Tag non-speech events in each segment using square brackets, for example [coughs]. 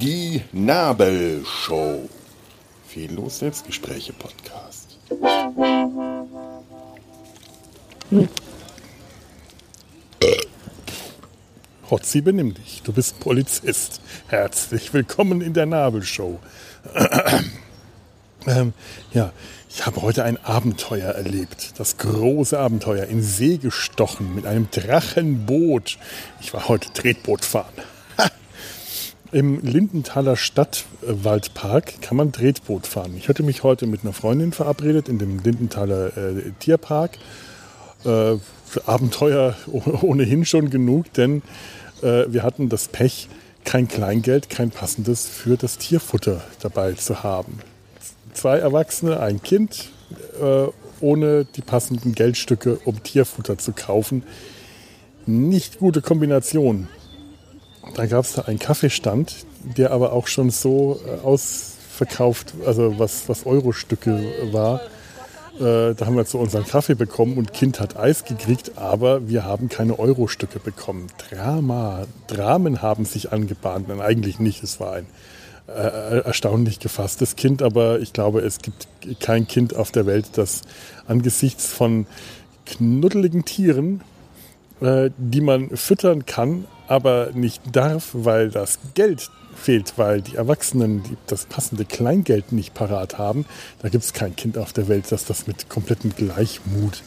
Die Nabelshow. Fehllos Selbstgespräche Podcast. Hm. Hotzi, benimm dich. Du bist Polizist. Herzlich willkommen in der Nabelshow ähm, ja, ich habe heute ein Abenteuer erlebt. Das große Abenteuer. In See gestochen mit einem Drachenboot. Ich war heute Tretboot fahren. Im Lindenthaler Stadtwaldpark kann man Tretboot fahren. Ich hatte mich heute mit einer Freundin verabredet in dem Lindenthaler äh, Tierpark. Äh, Abenteuer ohnehin schon genug, denn äh, wir hatten das Pech, kein Kleingeld, kein passendes für das Tierfutter dabei zu haben. Zwei Erwachsene, ein Kind, äh, ohne die passenden Geldstücke, um Tierfutter zu kaufen. Nicht gute Kombination. Da gab es da einen Kaffeestand, der aber auch schon so äh, ausverkauft, also was, was Euro-Stücke war, äh, da haben wir zu unseren Kaffee bekommen und Kind hat Eis gekriegt, aber wir haben keine Euro-Stücke bekommen. Drama, Dramen haben sich angebahnt. Nein, eigentlich nicht. Es war ein erstaunlich gefasstes Kind, aber ich glaube, es gibt kein Kind auf der Welt, das angesichts von knuddeligen Tieren, äh, die man füttern kann, aber nicht darf, weil das Geld fehlt, weil die Erwachsenen das passende Kleingeld nicht parat haben. Da gibt es kein Kind auf der Welt, das das mit komplettem Gleichmut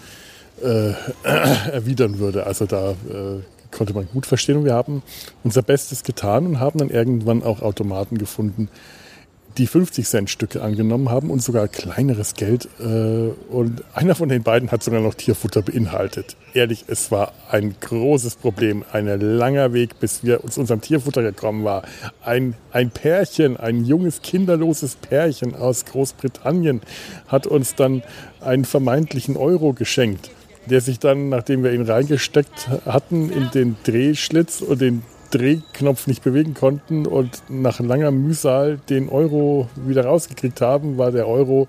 äh, [clears throat] erwidern würde. Also da äh, konnte man gut verstehen und wir haben unser Bestes getan und haben dann irgendwann auch Automaten gefunden, die 50-Cent-Stücke angenommen haben und sogar kleineres Geld. Äh, und einer von den beiden hat sogar noch Tierfutter beinhaltet. Ehrlich, es war ein großes Problem. Ein langer Weg, bis wir zu unserem Tierfutter gekommen waren. Ein, ein Pärchen, ein junges, kinderloses Pärchen aus Großbritannien hat uns dann einen vermeintlichen Euro geschenkt der sich dann, nachdem wir ihn reingesteckt hatten, in den Drehschlitz und den Drehknopf nicht bewegen konnten und nach langer Mühsal den Euro wieder rausgekriegt haben, war der Euro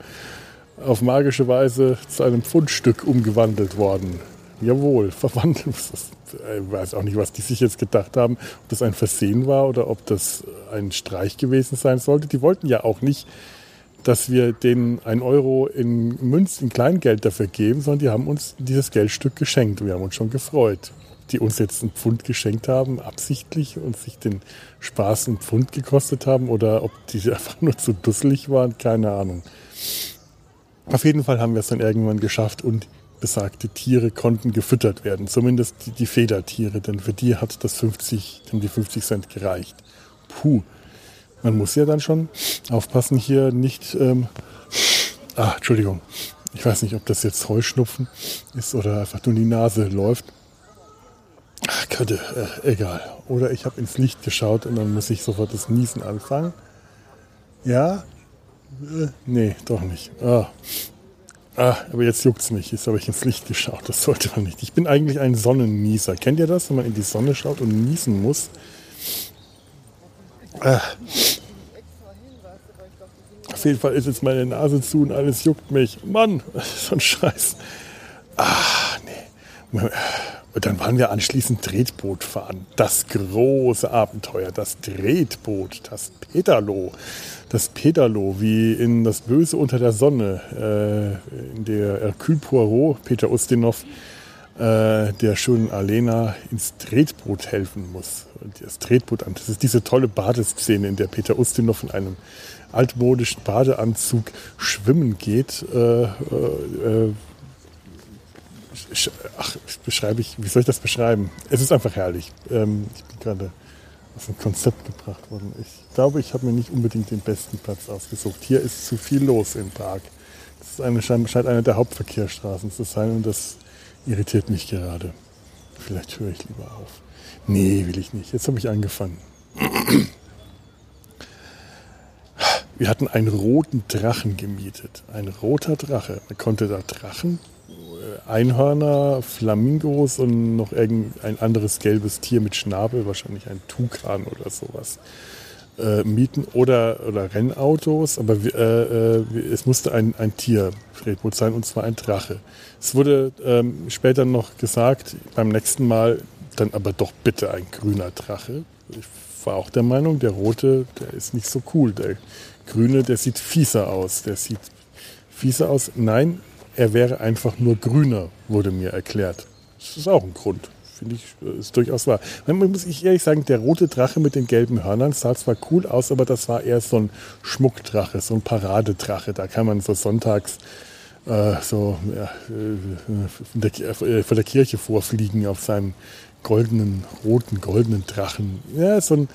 auf magische Weise zu einem Pfundstück umgewandelt worden. Jawohl, [laughs] verwandelt. Ich weiß auch nicht, was die sich jetzt gedacht haben, ob das ein Versehen war oder ob das ein Streich gewesen sein sollte. Die wollten ja auch nicht, dass wir denen ein Euro in Münz, in Kleingeld dafür geben, sondern die haben uns dieses Geldstück geschenkt. Wir haben uns schon gefreut die uns jetzt einen Pfund geschenkt haben, absichtlich und sich den Spaß einen Pfund gekostet haben oder ob die [laughs] einfach nur zu dusselig waren, keine Ahnung. Auf jeden Fall haben wir es dann irgendwann geschafft und besagte Tiere konnten gefüttert werden, zumindest die, die Federtiere, denn für die hat das 50, die 50 Cent gereicht. Puh, man muss ja dann schon aufpassen, hier nicht. Ähm, ah, Entschuldigung. Ich weiß nicht, ob das jetzt Heuschnupfen ist oder einfach nur die Nase läuft. Ach, könnte, äh, egal. Oder ich habe ins Licht geschaut und dann muss ich sofort das Niesen anfangen. Ja? Äh, nee, doch nicht. Ah. ah aber jetzt juckt es mich. Jetzt habe ich ins Licht geschaut. Das sollte man nicht. Ich bin eigentlich ein Sonnennieser. Kennt ihr das, wenn man in die Sonne schaut und niesen muss? Ah. Auf jeden Fall ist jetzt meine Nase zu und alles juckt mich. Mann, [laughs] so ein Scheiß. Ah, nee. Und dann waren wir anschließend Tretboot fahren. Das große Abenteuer, das Tretboot, das Peterlo. Das Peterlo, wie in Das Böse unter der Sonne, äh, in der Hercule Poirot, Peter Ustinov, äh, der schönen Alena ins Tretboot helfen muss. Das Tretboot an. Das ist diese tolle Badeszene, in der Peter Ustinov in einem altmodischen Badeanzug schwimmen geht. Äh, äh, ach, beschreibe ich, wie soll ich das beschreiben? Es ist einfach herrlich. Ähm, ich bin gerade auf ein Konzept gebracht worden. Ich glaube, ich habe mir nicht unbedingt den besten Platz ausgesucht. Hier ist zu viel los im Park. Das ist eine, scheint eine der Hauptverkehrsstraßen zu sein und das irritiert mich gerade. Vielleicht höre ich lieber auf. Nee, will ich nicht. Jetzt habe ich angefangen. Wir hatten einen roten Drachen gemietet. Ein roter Drache. Man konnte da Drachen Einhörner, Flamingos und noch irgendein anderes gelbes Tier mit Schnabel, wahrscheinlich ein Tukan oder sowas, äh, mieten oder, oder Rennautos. Aber äh, äh, es musste ein, ein Tiertretboot sein und zwar ein Drache. Es wurde ähm, später noch gesagt, beim nächsten Mal dann aber doch bitte ein grüner Drache. Ich war auch der Meinung, der rote, der ist nicht so cool. Der grüne, der sieht fieser aus. Der sieht fieser aus. Nein, er wäre einfach nur grüner, wurde mir erklärt. Das ist auch ein Grund. Finde ich, ist durchaus wahr. Man muss ich ehrlich sagen, der rote Drache mit den gelben Hörnern sah zwar cool aus, aber das war eher so ein Schmuckdrache, so ein Paradedrache. Da kann man so sonntags äh, so ja, von, der, äh, der Kirche vorfliegen auf seinem goldenen, roten, goldenen Drachen. Ja, so ein,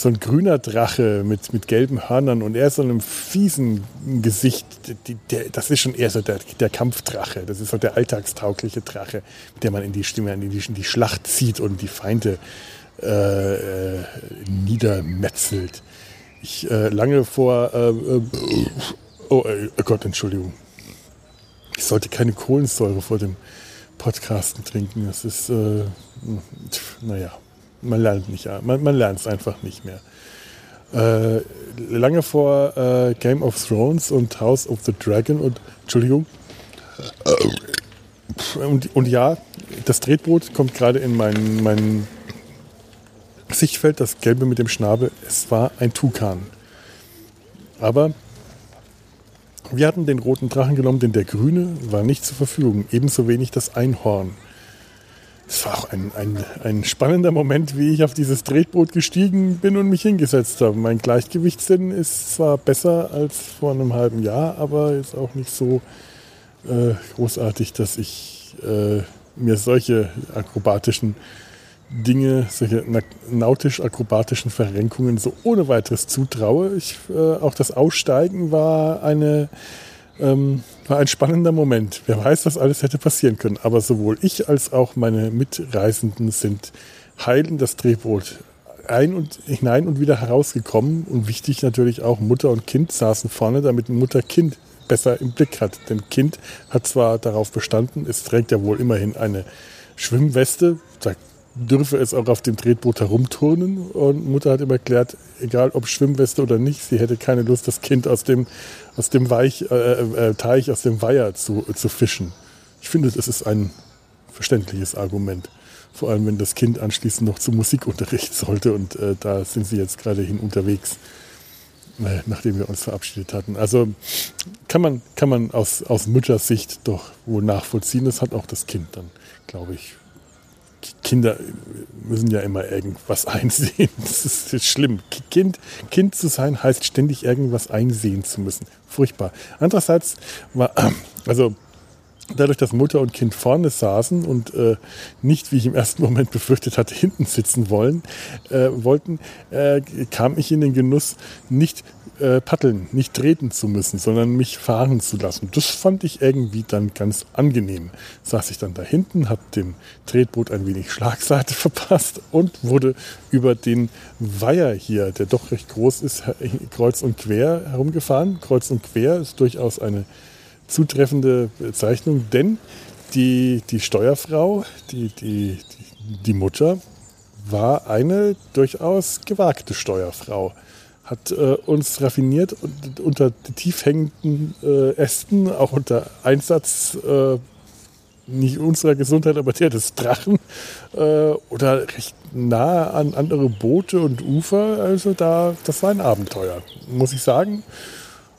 so ein grüner Drache mit, mit gelben Hörnern und er so einem fiesen Gesicht. Die, der, das ist schon eher so der, der Kampfdrache. Das ist so der alltagstaugliche Drache, mit dem man in die Stimme, in die, in die Schlacht zieht und die Feinde äh, äh, niedermetzelt. Ich äh, lange vor. Äh, äh, oh, äh, oh Gott, Entschuldigung. Ich sollte keine Kohlensäure vor dem Podcasten trinken. Das ist, naja man lernt nicht, man, man lernt es einfach nicht mehr. Äh, lange vor äh, Game of Thrones und House of the Dragon und Entschuldigung. Und, und ja, das Tretboot kommt gerade in mein, mein Sichtfeld, das Gelbe mit dem Schnabel. Es war ein Tukan. Aber wir hatten den roten Drachen genommen, denn der grüne war nicht zur Verfügung. Ebenso wenig das Einhorn. Es war auch ein, ein, ein spannender Moment, wie ich auf dieses Tretboot gestiegen bin und mich hingesetzt habe. Mein Gleichgewichtssinn ist zwar besser als vor einem halben Jahr, aber ist auch nicht so äh, großartig, dass ich äh, mir solche akrobatischen Dinge, solche nautisch-akrobatischen Verrenkungen so ohne weiteres zutraue. Ich, äh, auch das Aussteigen war eine ähm, war ein spannender Moment. Wer weiß, was alles hätte passieren können. Aber sowohl ich als auch meine Mitreisenden sind heil in das Drehboot ein und hinein und wieder herausgekommen. Und wichtig natürlich auch, Mutter und Kind saßen vorne, damit Mutter Kind besser im Blick hat. Denn Kind hat zwar darauf bestanden, es trägt ja wohl immerhin eine Schwimmweste, da dürfe es auch auf dem Tretboot herumturnen. Und Mutter hat ihm erklärt, egal ob Schwimmweste oder nicht, sie hätte keine Lust, das Kind aus dem, aus dem Weich, äh, äh, Teich, aus dem Weiher zu, zu fischen. Ich finde, das ist ein verständliches Argument. Vor allem, wenn das Kind anschließend noch zum Musikunterricht [laughs] sollte. Und äh, da sind sie jetzt gerade hin unterwegs, äh, nachdem wir uns verabschiedet hatten. Also kann man, kann man aus, aus Müttersicht doch wohl nachvollziehen. Das hat auch das Kind dann, glaube ich, Kinder müssen ja immer irgendwas einsehen. [laughs] Das ist schlimm. Kind, kind zu sein heißt ständig irgendwas einsehen zu müssen. Furchtbar. Andererseits war, also dadurch, dass Mutter und Kind vorne saßen und äh, nicht, wie ich im ersten Moment befürchtet hatte, hinten sitzen wollen, äh, wollten, äh, kam ich in den Genuss, nicht äh, paddeln, nicht treten zu müssen, sondern mich fahren zu lassen. Das fand ich irgendwie dann ganz angenehm. Saß ich dann da hinten, habe dem Tretboot ein wenig Schlagseite [laughs] verpasst und wurde über den Weiher hier, der doch recht groß ist, kreuz und quer herumgefahren. Kreuz und quer ist durchaus eine zutreffende Bezeichnung, denn die, die Steuerfrau, die, die, die Mutter, war eine durchaus gewagte Steuerfrau hat äh, uns raffiniert und unter tief hängenden äh, Ästen, auch unter Einsatz äh, nicht unserer Gesundheit, aber der des Drachen äh, oder recht nah an andere Boote und Ufer. Also da, das war ein Abenteuer, muss ich sagen.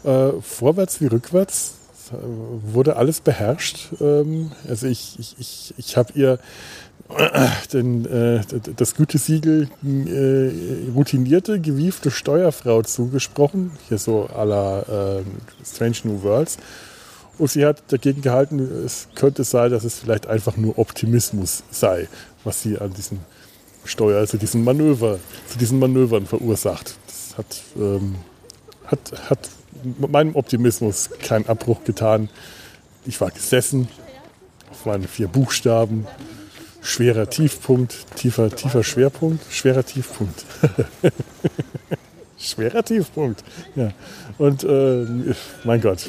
Äh, vorwärts wie rückwärts wurde alles beherrscht. Ähm, also ich, ich, ich, ich habe ihr den, äh, das Gütesiegel äh, routinierte, gewiefte Steuerfrau zugesprochen, hier so à la äh, Strange New Worlds. Und sie hat dagegen gehalten, es könnte sein, dass es vielleicht einfach nur Optimismus sei, was sie an diesem Steuer, also diesen Manöver, zu diesen Manövern verursacht. Das hat, ähm, hat, hat meinem Optimismus keinen Abbruch getan. Ich war gesessen auf meine vier Buchstaben schwerer Tiefpunkt, tiefer, tiefer Schwerpunkt, schwerer Tiefpunkt. [laughs] schwerer Tiefpunkt. Ja. Und äh, mein Gott,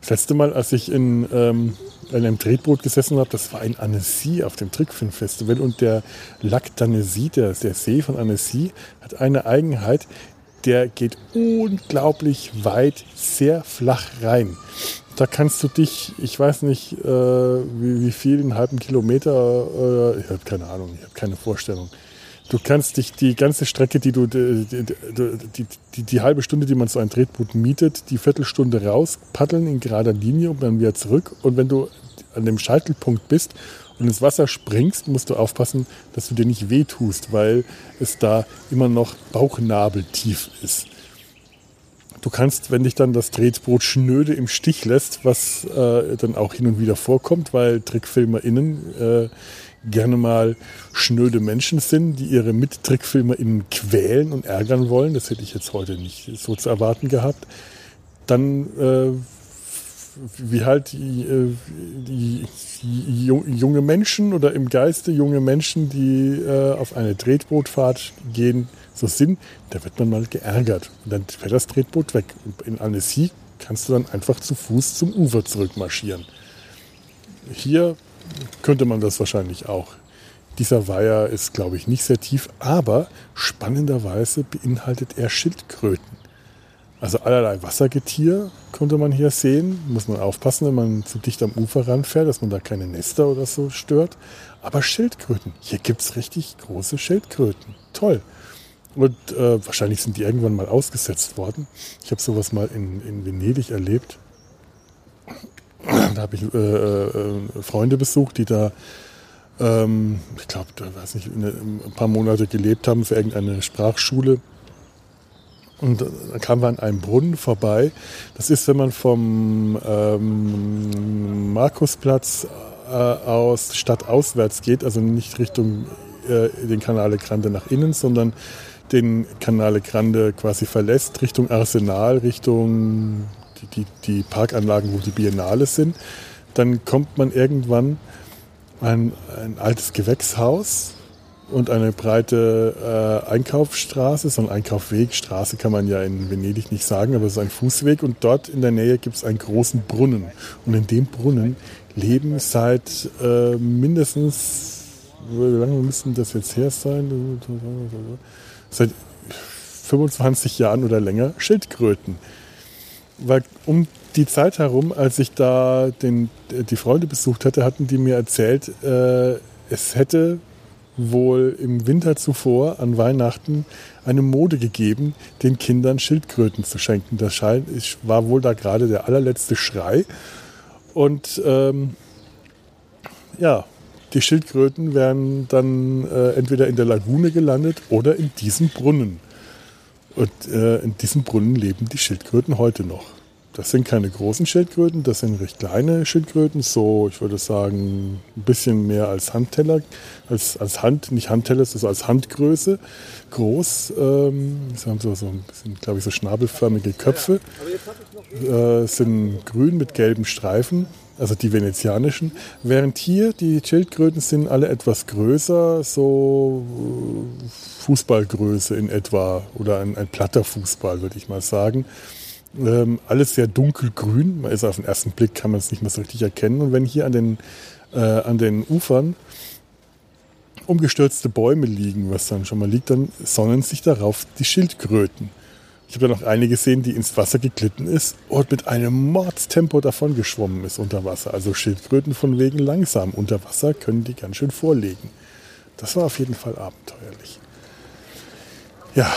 das letzte Mal, als ich in, ähm, in einem Tretboot gesessen habe, das war in Annecy auf dem Trickfilm-Festival und der Lac d'Annecy, der, der See von Annecy, hat eine Eigenheit, der geht unglaublich weit, sehr flach rein da kannst du dich, ich weiß nicht, äh, wie, wie viel, einen halben Kilometer, äh, ich habe keine Ahnung, ich habe keine Vorstellung. Du kannst dich die ganze Strecke, die du, die, die, die, die, halbe Stunde, die man so ein Tretboot mietet, die Viertelstunde raus, paddeln in gerader Linie und dann wieder zurück. Und wenn du an dem Scheitelpunkt bist und ins Wasser springst, musst du aufpassen, dass du dir nicht wehtust, weil es da immer noch bauchnabeltief ist. Du kannst, wenn dich dann das Tretboot schnöde im Stich lässt, was äh, dann auch hin und wieder vorkommt, weil TrickfilmerInnen äh, gerne mal schnöde Menschen sind, die ihre MittrickfilmerInnen quälen und ärgern wollen, das hätte ich jetzt heute nicht so zu erwarten gehabt, dann äh, wie halt die, äh, die, die, junge Menschen oder im Geiste junge Menschen, die äh, auf eine Tretbootfahrt gehen, so sind, da wird man mal geärgert. Und dann fährt das Tretboot weg. In Annecy kannst du dann einfach zu Fuß zum Ufer zurückmarschieren. Hier könnte man das wahrscheinlich auch. Dieser Weiher ist, glaube ich, nicht sehr tief, aber spannenderweise beinhaltet er Schildkröten. Also allerlei Wassergetier konnte man hier sehen. Muss man aufpassen, wenn man zu dicht am Ufer ranfährt, dass man da keine Nester oder so stört. Aber Schildkröten. Hier gibt es richtig große Schildkröten. Toll. Und äh, wahrscheinlich sind die irgendwann mal ausgesetzt worden. Ich habe sowas mal in, in Venedig erlebt. Da habe ich äh, äh, Freunde besucht, die da, ähm, ich glaube, weiß nicht, ein paar Monate gelebt haben für irgendeine Sprachschule. Und dann kamen wir an einem Brunnen vorbei. Das ist, wenn man vom ähm, Markusplatz äh, aus stadtauswärts geht, also nicht Richtung äh, den Canale Grande nach innen, sondern den Canale Grande quasi verlässt, Richtung Arsenal, Richtung die, die, die Parkanlagen, wo die Biennale sind. Dann kommt man irgendwann ein, ein altes Gewächshaus und eine breite äh, Einkaufsstraße, so ein Einkaufweg. Straße kann man ja in Venedig nicht sagen, aber es ist ein Fußweg. Und dort in der Nähe gibt es einen großen Brunnen. Und in dem Brunnen leben seit äh, mindestens, wie lange müssen das jetzt her sein? Seit 25 Jahren oder länger Schildkröten. Weil um die Zeit herum, als ich da den, die Freunde besucht hatte, hatten die mir erzählt, äh, es hätte wohl im Winter zuvor an Weihnachten eine Mode gegeben, den Kindern Schildkröten zu schenken. Das war wohl da gerade der allerletzte Schrei. Und ähm, ja, die Schildkröten werden dann äh, entweder in der Lagune gelandet oder in diesem Brunnen. Und äh, in diesem Brunnen leben die Schildkröten heute noch. Das sind keine großen Schildkröten, das sind recht kleine Schildkröten, so ich würde sagen ein bisschen mehr als Handteller, als, als Hand, nicht Handteller, ist als Handgröße groß. Ähm, sie haben so, so ein bisschen, glaube ich, so schnabelförmige Köpfe, äh, sind grün mit gelben Streifen, also die venezianischen. Während hier die Schildkröten sind alle etwas größer, so äh, Fußballgröße in etwa oder ein, ein platter Fußball, würde ich mal sagen. Ähm, alles sehr dunkelgrün. Man ist auf den ersten Blick, kann man es nicht mehr so richtig erkennen. Und wenn hier an den, äh, an den Ufern umgestürzte Bäume liegen, was dann schon mal liegt, dann sonnen sich darauf die Schildkröten. Ich habe da noch eine gesehen, die ins Wasser geglitten ist und mit einem Mordstempo davon geschwommen ist unter Wasser. Also Schildkröten von wegen langsam. Unter Wasser können die ganz schön vorlegen. Das war auf jeden Fall abenteuerlich. Ja,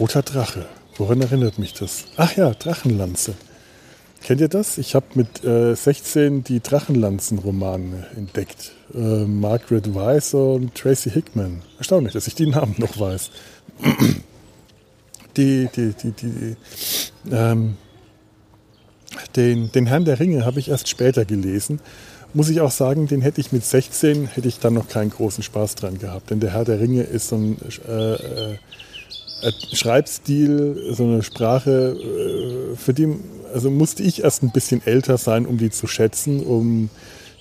roter Drache. Woran erinnert mich das? Ach ja, Drachenlanze. Kennt ihr das? Ich habe mit äh, 16 die Drachenlanzen-Romane entdeckt. Äh, Margaret Weiss und Tracy Hickman. Erstaunlich, dass ich die Namen noch weiß. die, die, die, die, ähm, den, den Herrn der Ringe habe ich erst später gelesen. Muss ich auch sagen, den hätte ich mit 16, hätte ich dann noch keinen großen Spaß dran gehabt. Denn der Herr der Ringe ist so ein äh, äh Schreibstil, so eine Sprache, äh, für die also musste ich erst ein bisschen älter sein, um die zu schätzen. Um,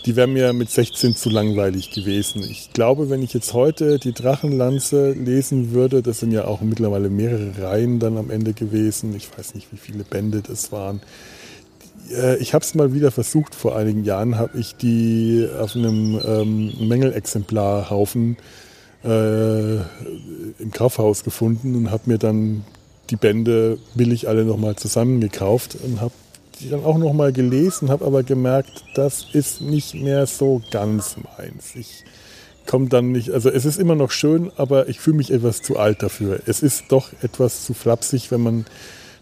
die wäre mir mit 16 zu langweilig gewesen. Ich glaube, wenn ich jetzt heute die Drachenlanze lesen würde, das sind ja auch mittlerweile mehrere Reihen dann am Ende gewesen. Ich weiß nicht, wie viele Bände das waren. Äh, ich habe es mal wieder versucht, vor einigen Jahren habe ich die auf einem ähm, Mängelexemplarhaufen äh, im Kaufhaus gefunden und habe mir dann die Bände billig alle nochmal zusammengekauft und habe die dann auch nochmal gelesen, habe aber gemerkt, das ist nicht mehr so ganz meins. Ich komme dann nicht, also es ist immer noch schön, aber ich fühle mich etwas zu alt dafür. Es ist doch etwas zu flapsig, wenn man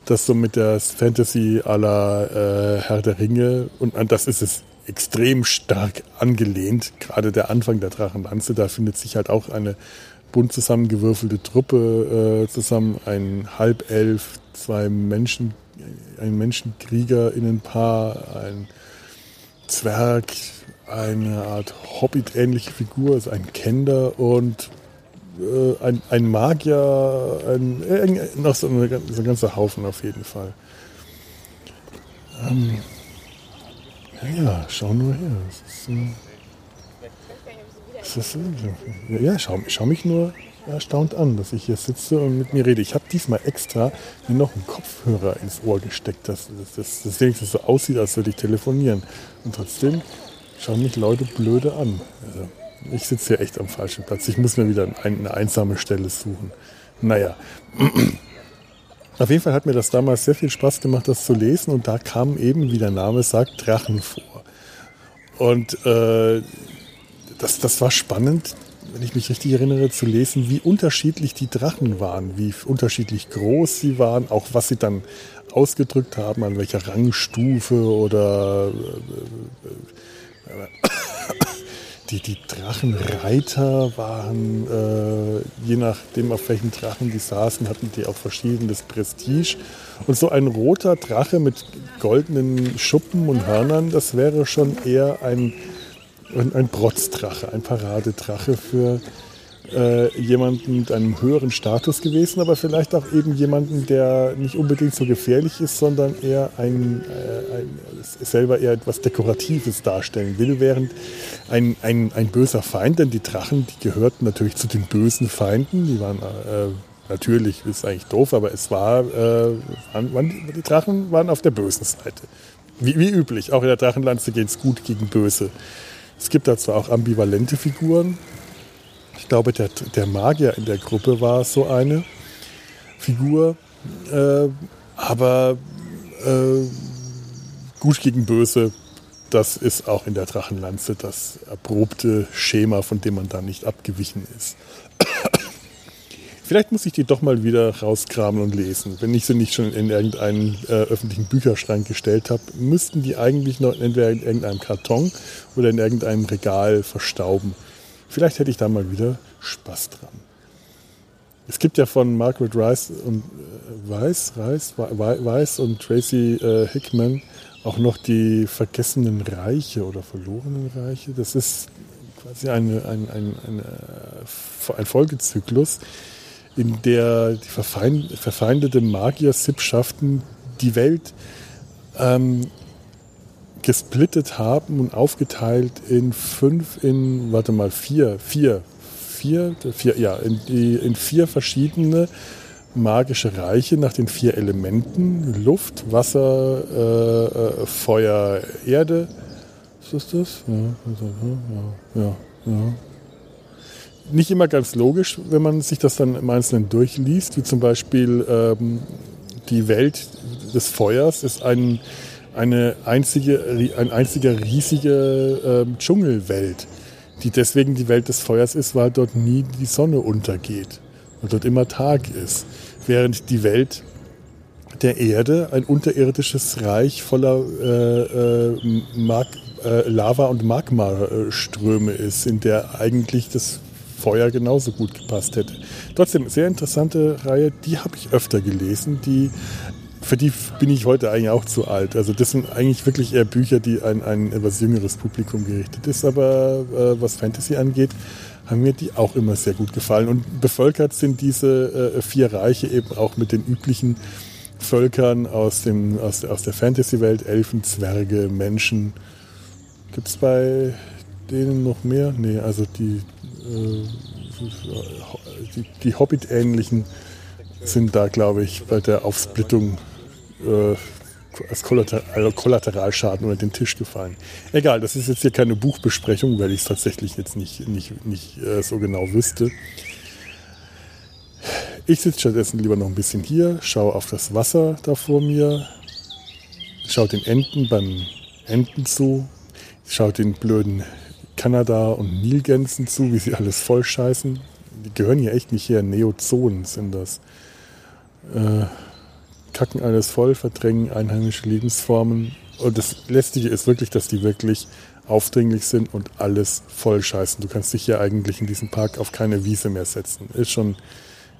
das so mit der Fantasy aller äh, Herr der Ringe und das ist es extrem stark angelehnt. Gerade der Anfang der Drachenlanze, da findet sich halt auch eine bunt zusammengewürfelte Truppe äh, zusammen, ein Halbelf, zwei Menschen, ein Menschenkrieger in ein Paar, ein Zwerg, eine Art Hobbit-ähnliche Figur, ist ein Kender und äh, ein, ein Magier, ein, äh, noch so, eine, so ein ganzer Haufen auf jeden Fall. Ähm, ja, schau nur her. Das ist, äh, das ist, äh, ja, schau, schau mich nur erstaunt an, dass ich hier sitze und mit mir rede. Ich habe diesmal extra mir noch einen Kopfhörer ins Ohr gesteckt, dass das, das wenigstens so aussieht, als würde ich telefonieren. Und trotzdem schauen mich Leute blöde an. Also, ich sitze hier echt am falschen Platz. Ich muss mir wieder eine einsame Stelle suchen. Naja. Auf jeden Fall hat mir das damals sehr viel Spaß gemacht, das zu lesen. Und da kam eben, wie der Name sagt, Drachen vor. Und äh, das, das war spannend, wenn ich mich richtig erinnere, zu lesen, wie unterschiedlich die Drachen waren, wie unterschiedlich groß sie waren, auch was sie dann ausgedrückt haben, an welcher Rangstufe oder äh, äh, die, die Drachenreiter waren, äh, je nachdem auf welchen Drachen die saßen, hatten die auch verschiedenes Prestige. Und so ein roter Drache mit goldenen Schuppen und Hörnern, das wäre schon eher ein ein, ein Protzdrache, ein Paradedrache für äh, jemanden mit einem höheren Status gewesen, aber vielleicht auch eben jemanden, der nicht unbedingt so gefährlich ist, sondern eher ein, äh, ein selber eher etwas Dekoratives darstellen will, während ein, ein, ein böser Feind, denn die Drachen, die gehörten natürlich zu den bösen Feinden, die waren äh, natürlich, ist eigentlich doof, aber es war, äh, waren, waren, die Drachen waren auf der bösen Seite. Wie, wie üblich, auch in der Drachenlanze geht es gut gegen Böse. Es gibt da zwar auch ambivalente Figuren. Ich glaube, der, der Magier in der Gruppe war so eine Figur. Äh, aber äh, gut gegen böse, das ist auch in der Drachenlanze das erprobte Schema, von dem man da nicht abgewichen ist. [coughs] Vielleicht muss ich die doch mal wieder rauskramen und lesen. Wenn ich sie nicht schon in irgendeinen äh, öffentlichen Bücherschrank gestellt habe, müssten die eigentlich noch entweder in irgendeinem Karton oder in irgendeinem Regal verstauben. Vielleicht hätte ich da mal wieder Spaß dran. Es gibt ja von Margaret Rice und äh, Weiss, Rice, Weiss und Tracy äh, Hickman auch noch die vergessenen Reiche oder verlorenen Reiche. Das ist quasi eine, ein, ein, ein, äh, ein Folgezyklus, in der die verfeind, verfeindete Magier-Sippschaften die Welt ähm, gesplittet haben und aufgeteilt in fünf, in, warte mal, vier, vier, vier, vier ja, in, in vier verschiedene magische Reiche nach den vier Elementen: Luft, Wasser, äh, äh, Feuer, Erde. Ist das das? Ja, ja, ja. ja nicht immer ganz logisch, wenn man sich das dann im Einzelnen durchliest, wie zum Beispiel ähm, die Welt des Feuers ist ein, eine einzige, ein einziger riesige äh, Dschungelwelt, die deswegen die Welt des Feuers ist, weil dort nie die Sonne untergeht und dort immer Tag ist. Während die Welt der Erde ein unterirdisches Reich voller äh, äh, Mag äh, Lava- und Magmaströme ist, in der eigentlich das Feuer genauso gut gepasst hätte. Trotzdem, sehr interessante Reihe, die habe ich öfter gelesen. Die, für die bin ich heute eigentlich auch zu alt. Also das sind eigentlich wirklich eher Bücher, die an ein etwas jüngeres Publikum gerichtet ist. Aber äh, was Fantasy angeht, haben mir die auch immer sehr gut gefallen. Und bevölkert sind diese äh, vier Reiche eben auch mit den üblichen Völkern aus, dem, aus, aus der Fantasy-Welt, Elfen, Zwerge, Menschen. Gibt es bei denen noch mehr? Nee, also die äh, die, die Hobbit-ähnlichen sind da, glaube ich, bei der Aufsplittung äh, als Kollateral, Kollateralschaden unter den Tisch gefallen. Egal, das ist jetzt hier keine Buchbesprechung, weil ich es tatsächlich jetzt nicht, nicht, nicht äh, so genau wüsste. Ich sitze stattdessen lieber noch ein bisschen hier, schaue auf das Wasser da vor mir, schaue den Enten beim Enten zu, schaue den blöden Kanada und Nilgänsen zu, wie sie alles voll scheißen. Die gehören hier echt nicht her. Neozonen sind das. Äh, kacken alles voll, verdrängen einheimische Lebensformen. Und das Lästige ist wirklich, dass die wirklich aufdringlich sind und alles voll scheißen. Du kannst dich hier eigentlich in diesem Park auf keine Wiese mehr setzen. Ist schon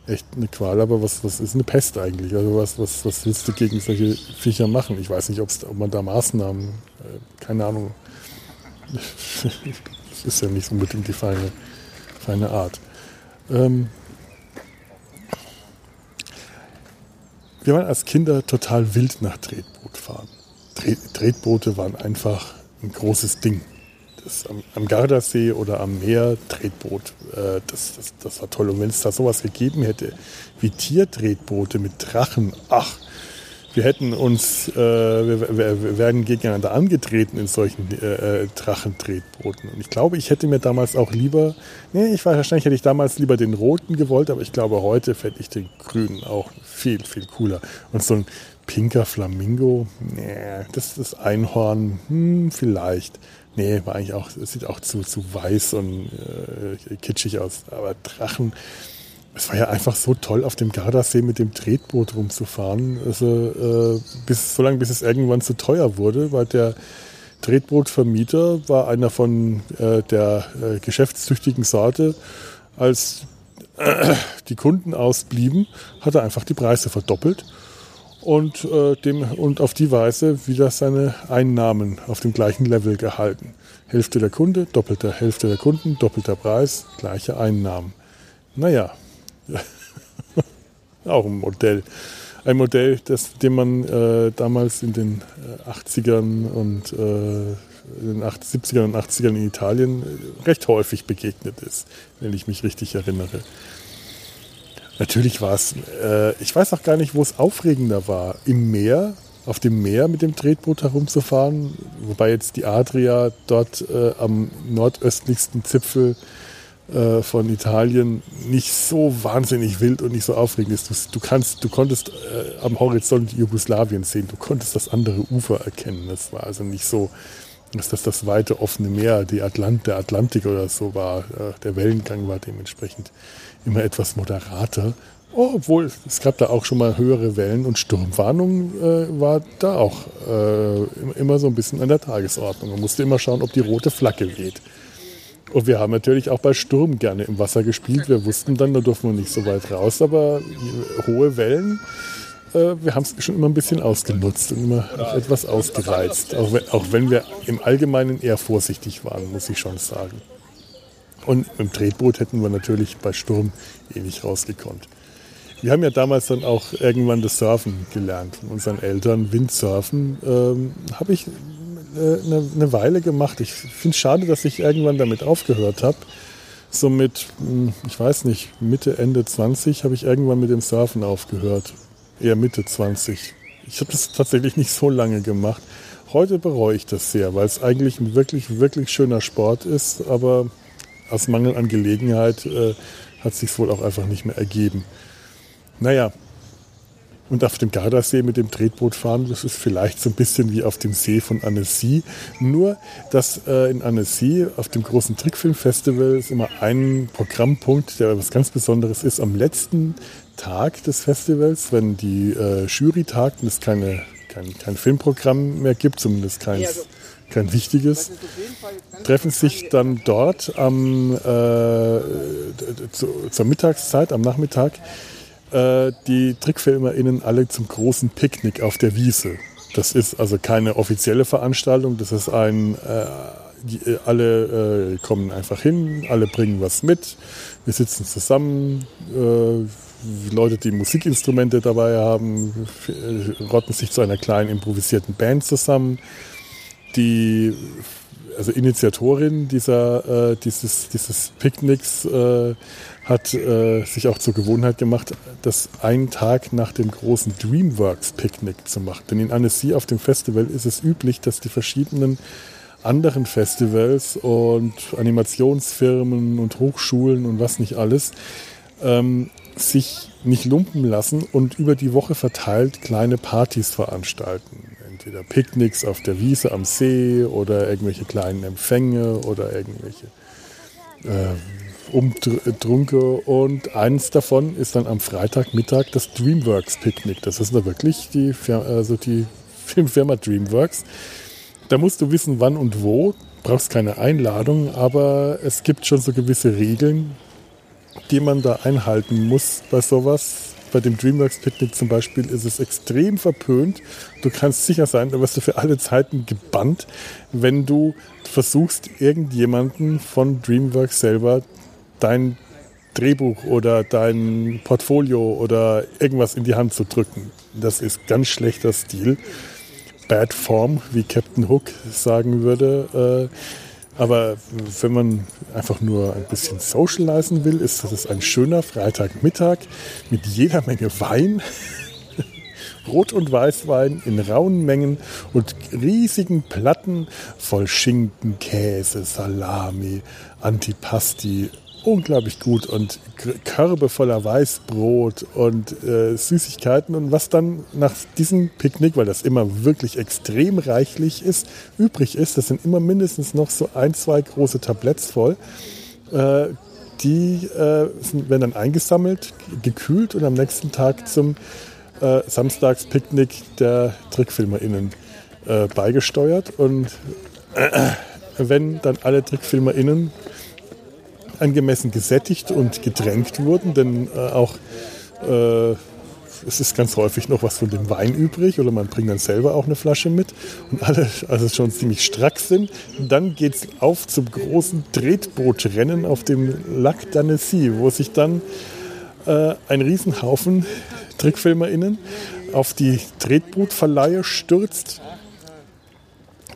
echt eine Qual, aber was, was ist eine Pest eigentlich? Also was, was, was willst du gegen solche Viecher machen? Ich weiß nicht, ob man da Maßnahmen, äh, keine Ahnung. das [laughs] ist ja nicht unbedingt die feine, feine Art. Ähm wir waren als Kinder total wild nach Tretboot fahren. Tretboote waren einfach ein großes Ding. Das am, am Gardasee oder am Meer Tretboot, äh, das, das, das war toll. Und wenn es da sowas gegeben hätte wie Tiertretboote mit Drachen, ach, wir hätten uns, äh, wir, wir, werden gegeneinander angetreten in solchen äh, äh, Drachentretbooten. Und ich glaube, ich hätte mir damals auch lieber, nee, ich weiß wahrscheinlich hätte ich damals lieber den roten gewollt, aber ich glaube, heute fände ich den grünen auch viel, viel cooler. Und so ein pinker Flamingo, nee, das ist das Einhorn, hm, vielleicht. Nee, war eigentlich auch, sieht auch zu, zu weiß und äh, kitschig aus. Aber Drachen, es war ja einfach so toll, auf dem Gardasee mit dem Tretboot rumzufahren. Also, äh, bis, so lange, bis es irgendwann zu teuer wurde, weil der Tretbootvermieter war einer von äh, der äh, geschäftstüchtigen Sorte. Als äh, die Kunden ausblieben, hat er einfach die Preise verdoppelt und, äh, dem, und auf die Weise wieder seine Einnahmen auf dem gleichen Level gehalten. Hälfte der Kunde, doppelte Hälfte der Kunden, doppelter Preis, gleiche Einnahmen. Naja, [laughs] auch ein Modell. Ein Modell, das, dem man äh, damals in den 80ern äh, und äh, in den 70ern und 80ern in Italien äh, recht häufig begegnet ist, wenn ich mich richtig erinnere. Natürlich war es, äh, ich weiß auch gar nicht, wo es aufregender war. Im Meer, auf dem Meer mit dem Tretboot herumzufahren, wobei jetzt die Adria dort äh, am nordöstlichsten Zipfel äh, von Italien nicht so wahnsinnig wild und nicht so aufregend ist. Du, du kannst, du konntest äh, am Horizont Jugoslawien sehen, du konntest das andere Ufer erkennen. Das war also nicht so, dass das das weite offene Meer, die Atlant, der Atlantik oder so war. Äh, der Wellengang war dementsprechend immer etwas moderater. Oh, obwohl es gab da auch schon mal höhere Wellen und Sturmwarnung äh, war da auch äh, immer so ein bisschen an der Tagesordnung. Man musste immer schauen, ob die rote Flagge weht. Und wir haben natürlich auch bei Sturm gerne im Wasser gespielt. Wir wussten dann, da durften wir nicht so weit raus, aber hohe Wellen, äh, wir haben es schon immer ein bisschen ausgenutzt und immer etwas ausgereizt. Auch wenn, auch wenn wir im Allgemeinen eher vorsichtig waren, muss ich schon sagen. Und im Tretboot hätten wir natürlich bei Sturm eh nicht rausgekonnt. Wir haben ja damals dann auch irgendwann das Surfen gelernt von unseren Eltern. Windsurfen ähm, habe ich eine, eine Weile gemacht. Ich finde es schade, dass ich irgendwann damit aufgehört habe. So mit, hm, ich weiß nicht, Mitte, Ende 20 habe ich irgendwann mit dem Surfen aufgehört. Eher Mitte 20. Ich habe das tatsächlich nicht so lange gemacht. Heute bereue ich das sehr, weil es eigentlich ein wirklich, wirklich schöner Sport ist, aber aus Mangel an Gelegenheit äh, hat sich wohl auch einfach nicht mehr ergeben. Naja, und auf dem Gardasee mit dem Tretboot fahren, das ist vielleicht so ein bisschen wie auf dem See von Annecy. Nur, dass äh, in Annecy auf dem großen Trickfilmfestival ist immer ein Programmpunkt, der was ganz Besonderes ist. Am letzten Tag des Festivals, wenn die äh, Jury tagt und es keine, kein, kein Filmprogramm mehr gibt, zumindest keins, kein wichtiges, treffen sich dann dort am, äh, zu, zur Mittagszeit, am Nachmittag, äh, die TrickfilmerInnen alle zum großen Picknick auf der Wiese. Das ist also keine offizielle Veranstaltung, das ist ein, äh, die, äh, alle äh, kommen einfach hin, alle bringen was mit, wir sitzen zusammen, äh, Leute, die Musikinstrumente dabei haben, äh, rotten sich zu einer kleinen improvisierten Band zusammen. Die also Initiatorin dieser, äh, dieses, dieses Picknicks äh, hat äh, sich auch zur Gewohnheit gemacht, das einen Tag nach dem großen Dreamworks-Picknick zu machen. Denn in Annecy auf dem Festival ist es üblich, dass die verschiedenen anderen Festivals und Animationsfirmen und Hochschulen und was nicht alles ähm, sich nicht lumpen lassen und über die Woche verteilt kleine Partys veranstalten entweder Picknicks auf der Wiese am See oder irgendwelche kleinen Empfänge oder irgendwelche äh, Umtrunke. Und eins davon ist dann am Freitagmittag das Dreamworks Picknick. Das ist da wirklich die, also die Filmfirma Dreamworks. Da musst du wissen, wann und wo. Brauchst keine Einladung, aber es gibt schon so gewisse Regeln, die man da einhalten muss bei sowas. Bei dem DreamWorks Picknick zum Beispiel ist es extrem verpönt. Du kannst sicher sein, da wirst du für alle Zeiten gebannt, wenn du versuchst, irgendjemanden von DreamWorks selber dein Drehbuch oder dein Portfolio oder irgendwas in die Hand zu drücken. Das ist ganz schlechter Stil. Bad Form, wie Captain Hook sagen würde. Äh, aber wenn man einfach nur ein bisschen socialisen will, ist das ein schöner Freitagmittag mit jeder Menge Wein. [laughs] Rot- und Weißwein in rauen Mengen und riesigen Platten voll Schinken, Käse, Salami, Antipasti, unglaublich gut und Körbe voller Weißbrot und äh, Süßigkeiten und was dann nach diesem Picknick, weil das immer wirklich extrem reichlich ist, übrig ist, das sind immer mindestens noch so ein, zwei große Tabletts voll. Äh, die äh, sind, werden dann eingesammelt, gekühlt und am nächsten Tag zum äh, Samstagspicknick der TrickfilmerInnen äh, beigesteuert und wenn dann alle TrickfilmerInnen angemessen gesättigt und gedrängt wurden, denn äh, auch äh, es ist ganz häufig noch was von dem Wein übrig oder man bringt dann selber auch eine Flasche mit und alle also schon ziemlich strack sind. Dann geht es auf zum großen Tretbootrennen auf dem Lac d'Annecy, wo sich dann äh, ein Riesenhaufen TrickfilmerInnen auf die Tretbootverleihe stürzt,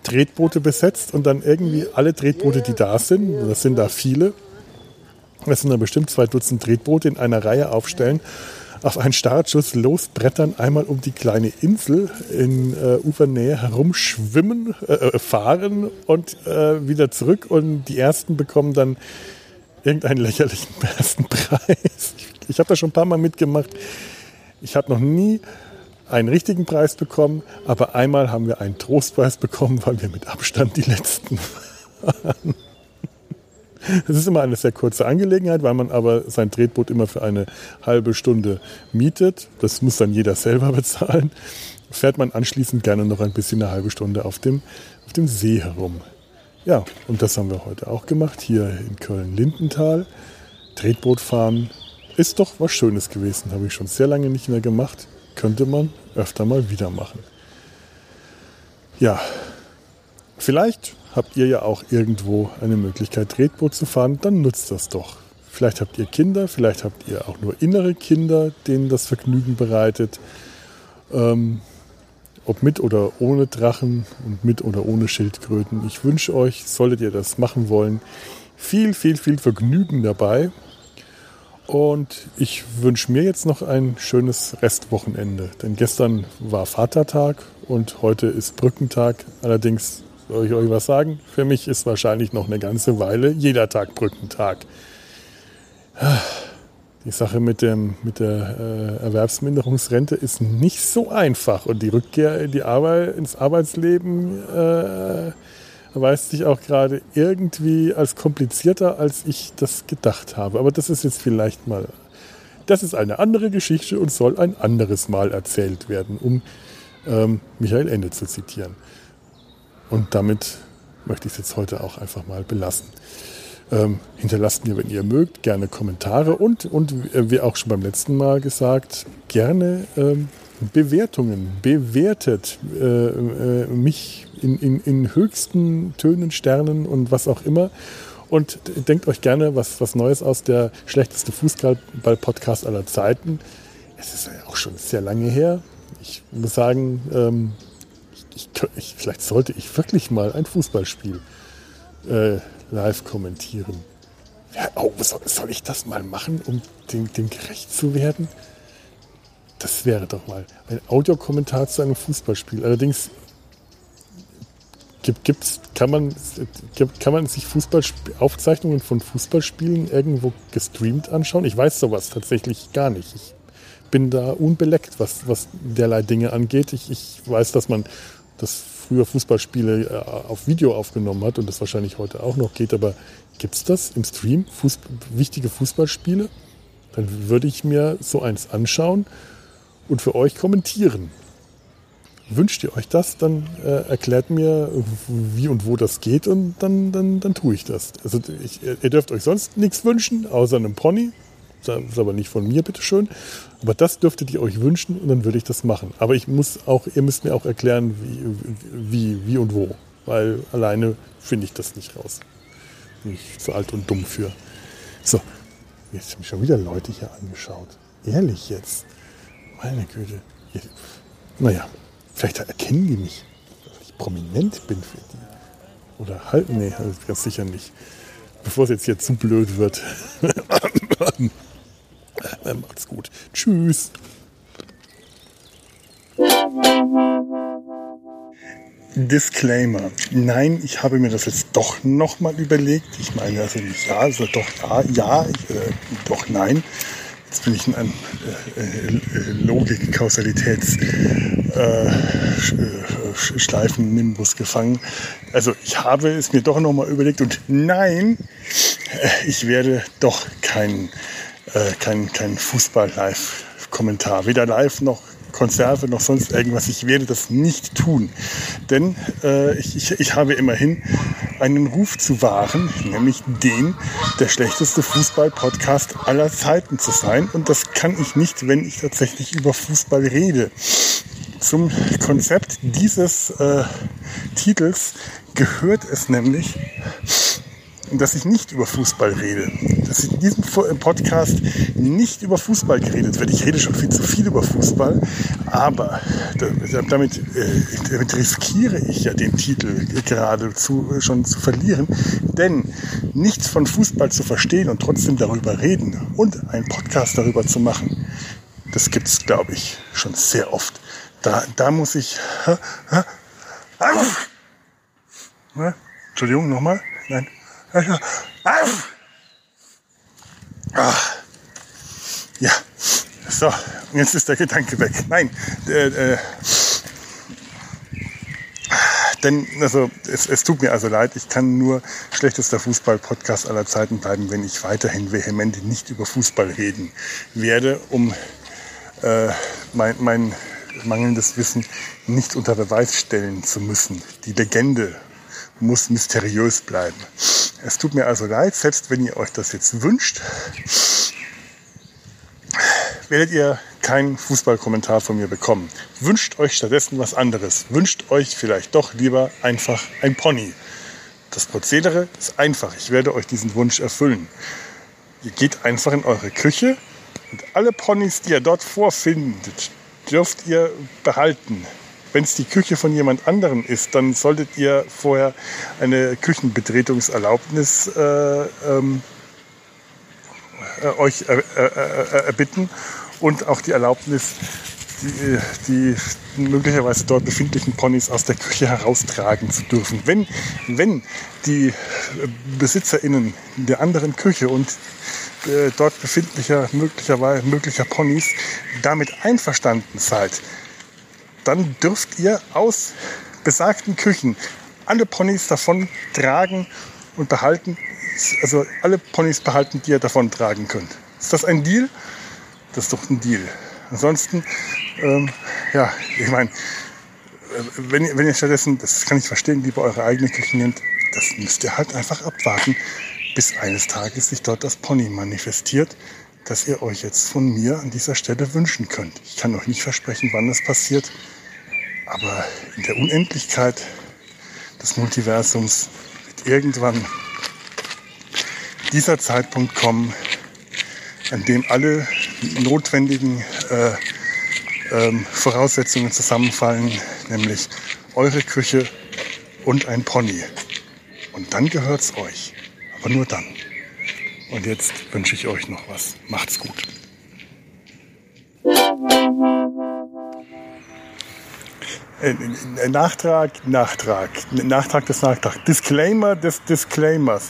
Tretboote besetzt und dann irgendwie alle Tretboote, die da sind, das sind da viele, das sind dann bestimmt zwei Dutzend Tretboote in einer Reihe aufstellen, auf einen Startschuss losbrettern, einmal um die kleine Insel in äh, Ufernähe herumschwimmen, äh, äh, fahren und äh, wieder zurück. Und die ersten bekommen dann irgendeinen lächerlichen [laughs] ersten Preis. Ich, ich habe da schon ein paar Mal mitgemacht. Ich habe noch nie einen richtigen Preis bekommen, aber einmal haben wir einen Trostpreis bekommen, weil wir mit Abstand die letzten [laughs] waren. Es ist immer eine sehr kurze Angelegenheit, weil man aber sein Tretboot immer für eine halbe Stunde mietet. Das muss dann jeder selber [laughs] bezahlen. Fährt man anschließend gerne noch ein bisschen eine halbe Stunde auf dem, auf dem See herum. Ja, und das haben wir heute auch gemacht, hier in Köln-Lindenthal. Tretboot fahren ist doch was Schönes gewesen. Habe ich schon sehr lange nicht mehr gemacht. Könnte man öfter mal wieder machen. Ja, vielleicht habt ihr ja auch irgendwo eine Möglichkeit, Tretboot zu fahren, dann nutzt das doch. Vielleicht habt ihr Kinder, vielleicht habt ihr auch nur innere Kinder, denen das Vergnügen bereitet. Ähm, ob mit oder ohne Drachen und mit oder ohne Schildkröten. Ich wünsche euch, solltet ihr das machen wollen, viel, viel, viel Vergnügen dabei. Und ich wünsche mir jetzt noch ein schönes Restwochenende. Denn gestern war Vatertag und heute ist Brückentag. Allerdings soll ich euch was sagen? Für mich ist wahrscheinlich noch eine ganze Weile jeder Tag Brückentag. Die Sache mit, dem, mit der äh, Erwerbsminderungsrente ist nicht so einfach und die Rückkehr in die Arbeit, ins Arbeitsleben äh, erweist sich auch gerade irgendwie als komplizierter, als ich das gedacht habe. Aber das ist jetzt vielleicht mal, das ist eine andere Geschichte und soll ein anderes Mal erzählt werden, um ähm, Michael Ende zu zitieren. Und damit möchte ich es jetzt heute auch einfach mal belassen. Ähm, hinterlasst mir, wenn ihr mögt, gerne Kommentare und, und äh, wie auch schon beim letzten Mal gesagt, gerne ähm, Bewertungen. Bewertet äh, äh, mich in, in, in höchsten Tönen, Sternen und was auch immer. Und denkt euch gerne was, was Neues aus, der schlechteste Fußball-Podcast aller Zeiten. Es ist ja auch schon sehr lange her. Ich muss sagen, ähm, ich, ich, vielleicht sollte ich wirklich mal ein Fußballspiel äh, live kommentieren. Ja, oh, soll, soll, ich das mal machen, um dem, dem gerecht zu werden? Das wäre doch mal ein Audiokommentar zu einem Fußballspiel. Allerdings gibt, gibt's, kann, man, kann man sich Aufzeichnungen von Fußballspielen irgendwo gestreamt anschauen? Ich weiß sowas tatsächlich gar nicht. Ich bin da unbeleckt, was, was derlei Dinge angeht. Ich, ich weiß, dass man das früher Fußballspiele äh, auf Video aufgenommen hat und das wahrscheinlich heute auch noch geht, aber gibt es das im Stream, Fuß, wichtige Fußballspiele? Dann würde ich mir so eins anschauen und für euch kommentieren. Wünscht ihr euch das, dann äh, erklärt mir, wie und wo das geht und dann, dann, dann tue ich das. Also ich, ihr dürft euch sonst nichts wünschen, außer einem Pony. Das ist aber nicht von mir, bitteschön. Aber das dürftet ihr euch wünschen und dann würde ich das machen. Aber ich muss auch, ihr müsst mir auch erklären, wie, wie, wie und wo. Weil alleine finde ich das nicht raus. Bin ich zu alt und dumm für. So, jetzt haben schon wieder Leute hier angeschaut. Ehrlich jetzt. Meine Güte. Naja, vielleicht erkennen die mich, dass ich prominent bin für die. Oder halt, nee, ganz sicher nicht. Bevor es jetzt hier zu blöd wird. Macht's gut. Tschüss. Disclaimer. Nein, ich habe mir das jetzt doch nochmal überlegt. Ich meine, also ja, also doch ja, ja, ich, äh, doch nein. Jetzt bin ich in einem äh, äh, Logik, Kausalitäts, äh, gefangen. Also ich habe es mir doch nochmal überlegt und nein, äh, ich werde doch kein, äh, kein, kein Fußball-Live-Kommentar, weder live noch Konserve noch sonst irgendwas. Ich werde das nicht tun. Denn äh, ich, ich, ich habe immerhin einen Ruf zu wahren, nämlich den, der schlechteste Fußball-Podcast aller Zeiten zu sein. Und das kann ich nicht, wenn ich tatsächlich über Fußball rede. Zum Konzept dieses äh, Titels gehört es nämlich, dass ich nicht über Fußball rede. Dass in diesem Podcast nicht über Fußball geredet wird. Ich rede schon viel zu viel über Fußball, aber damit, äh, damit riskiere ich ja den Titel geradezu schon zu verlieren. Denn nichts von Fußball zu verstehen und trotzdem darüber reden und einen Podcast darüber zu machen, das gibt es, glaube ich, schon sehr oft. Da, da muss ich. Ha, ha, ha, Entschuldigung, nochmal? Nein. Ja, so, jetzt ist der Gedanke weg. Nein, äh, äh, denn also es, es tut mir also leid, ich kann nur schlechtester Fußball-Podcast aller Zeiten bleiben, wenn ich weiterhin vehement nicht über Fußball reden werde, um äh, mein, mein mangelndes Wissen nicht unter Beweis stellen zu müssen. Die Legende muss mysteriös bleiben. Es tut mir also leid, selbst wenn ihr euch das jetzt wünscht, werdet ihr keinen Fußballkommentar von mir bekommen. Wünscht euch stattdessen was anderes. Wünscht euch vielleicht doch lieber einfach ein Pony. Das Prozedere ist einfach. Ich werde euch diesen Wunsch erfüllen. Ihr geht einfach in eure Küche und alle Ponys, die ihr dort vorfindet, dürft ihr behalten. Wenn es die Küche von jemand anderem ist, dann solltet ihr vorher eine Küchenbetretungserlaubnis äh, ähm, äh, euch äh, erbitten und auch die Erlaubnis, die, die, möglicherweise dort befindlichen Ponys aus der Küche heraustragen zu dürfen. Wenn, wenn die BesitzerInnen der anderen Küche und äh, dort befindlicher möglicherweise möglicher Ponys damit einverstanden seid, dann dürft ihr aus besagten Küchen alle Ponys davon tragen und behalten. Also alle Ponys behalten, die ihr davon tragen könnt. Ist das ein Deal? Das ist doch ein Deal. Ansonsten, ähm, ja, ich meine, äh, wenn, wenn ihr stattdessen, das kann ich verstehen, lieber eure eigene Küche nehmt, das müsst ihr halt einfach abwarten, bis eines Tages sich dort das Pony manifestiert, das ihr euch jetzt von mir an dieser Stelle wünschen könnt. Ich kann euch nicht versprechen, wann das passiert. Aber in der Unendlichkeit des Multiversums wird irgendwann dieser Zeitpunkt kommen, an dem alle notwendigen äh, ähm, Voraussetzungen zusammenfallen, nämlich eure Küche und ein Pony. Und dann gehört's euch. Aber nur dann. Und jetzt wünsche ich euch noch was. Macht's gut. Nachtrag, Nachtrag, Nachtrag des Nachtrags, Disclaimer des Disclaimers.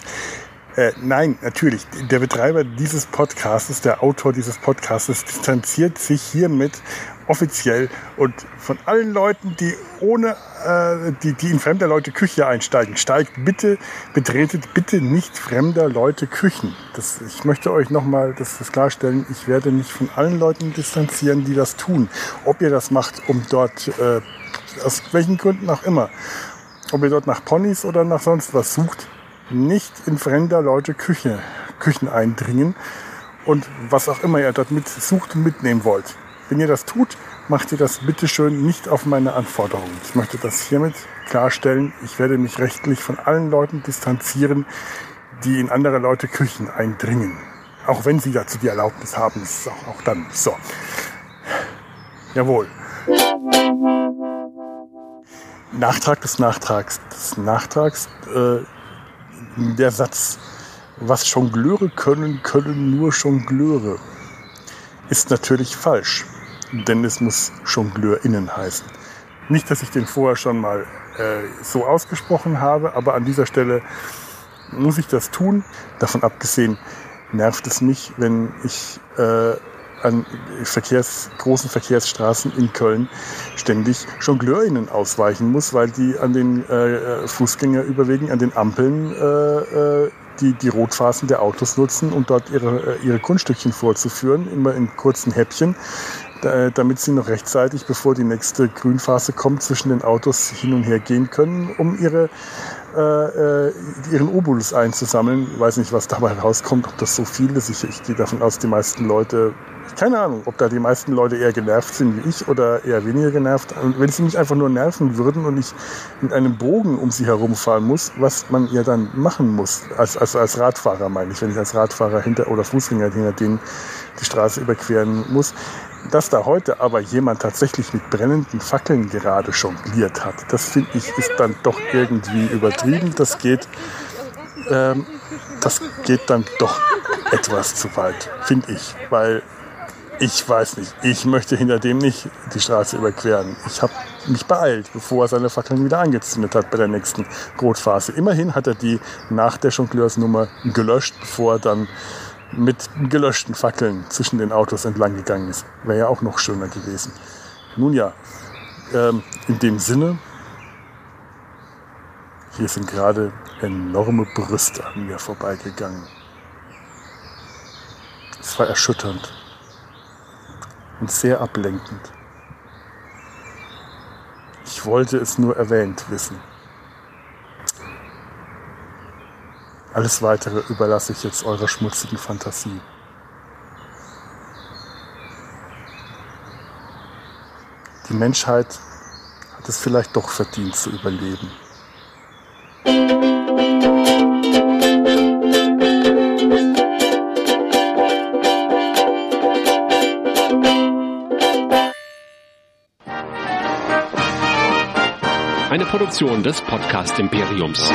Äh, nein, natürlich. Der Betreiber dieses Podcasts, der Autor dieses Podcasts, distanziert sich hiermit offiziell und von allen Leuten, die ohne, äh, die, die in fremder Leute Küche einsteigen, steigt bitte, betretet bitte nicht fremder Leute Küchen. Das, ich möchte euch nochmal das, das klarstellen. Ich werde mich von allen Leuten distanzieren, die das tun. Ob ihr das macht, um dort, äh, aus welchen Gründen auch immer, ob ihr dort nach Ponys oder nach sonst was sucht, nicht in fremder Leute Küche, Küchen eindringen und was auch immer ihr dort mit sucht und mitnehmen wollt. Wenn ihr das tut, macht ihr das bitteschön nicht auf meine Anforderungen. Ich möchte das hiermit klarstellen. Ich werde mich rechtlich von allen Leuten distanzieren, die in andere Leute Küchen eindringen. Auch wenn sie dazu die Erlaubnis haben, ist auch, auch dann so. Jawohl. Nachtrag des Nachtrags des Nachtrags. Äh, der Satz, was Jongleure können, können nur Jongleure, ist natürlich falsch, denn es muss JongleurInnen heißen. Nicht, dass ich den vorher schon mal äh, so ausgesprochen habe, aber an dieser Stelle muss ich das tun. Davon abgesehen nervt es mich, wenn ich äh, an Verkehrs, großen Verkehrsstraßen in Köln ständig JongleurInnen ausweichen muss, weil die an den äh, Fußgängerüberwegen, an den Ampeln äh, äh, die die Rotphasen der Autos nutzen, um dort ihre, äh, ihre Kunststückchen vorzuführen, immer in kurzen Häppchen, damit sie noch rechtzeitig, bevor die nächste Grünphase kommt, zwischen den Autos hin und her gehen können, um ihre äh, äh, ihren Obolus einzusammeln. Ich weiß nicht, was dabei rauskommt, ob das so viel ist. Ich, ich gehe davon aus, die meisten Leute, keine Ahnung, ob da die meisten Leute eher genervt sind wie ich oder eher weniger genervt. Und wenn sie mich einfach nur nerven würden und ich mit einem Bogen um sie herumfahren muss, was man ja dann machen muss, als, als, als Radfahrer meine ich, wenn ich als Radfahrer hinter oder Fußgänger hinter denen die Straße überqueren muss, dass da heute aber jemand tatsächlich mit brennenden Fackeln gerade jongliert hat, das finde ich ist dann doch irgendwie übertrieben. Das geht, ähm, das geht dann doch etwas zu weit, finde ich, weil ich weiß nicht, ich möchte hinter dem nicht die Straße überqueren. Ich habe mich beeilt, bevor er seine Fackeln wieder angezündet hat bei der nächsten Rotphase. Immerhin hat er die nach der Jongleursnummer gelöscht, bevor er dann mit gelöschten Fackeln zwischen den Autos entlang gegangen ist. Wäre ja auch noch schöner gewesen. Nun ja, ähm, in dem Sinne, hier sind gerade enorme Brüste an mir vorbeigegangen. Es war erschütternd und sehr ablenkend. Ich wollte es nur erwähnt wissen. Alles Weitere überlasse ich jetzt eurer schmutzigen Fantasie. Die Menschheit hat es vielleicht doch verdient zu überleben. Eine Produktion des Podcast Imperiums.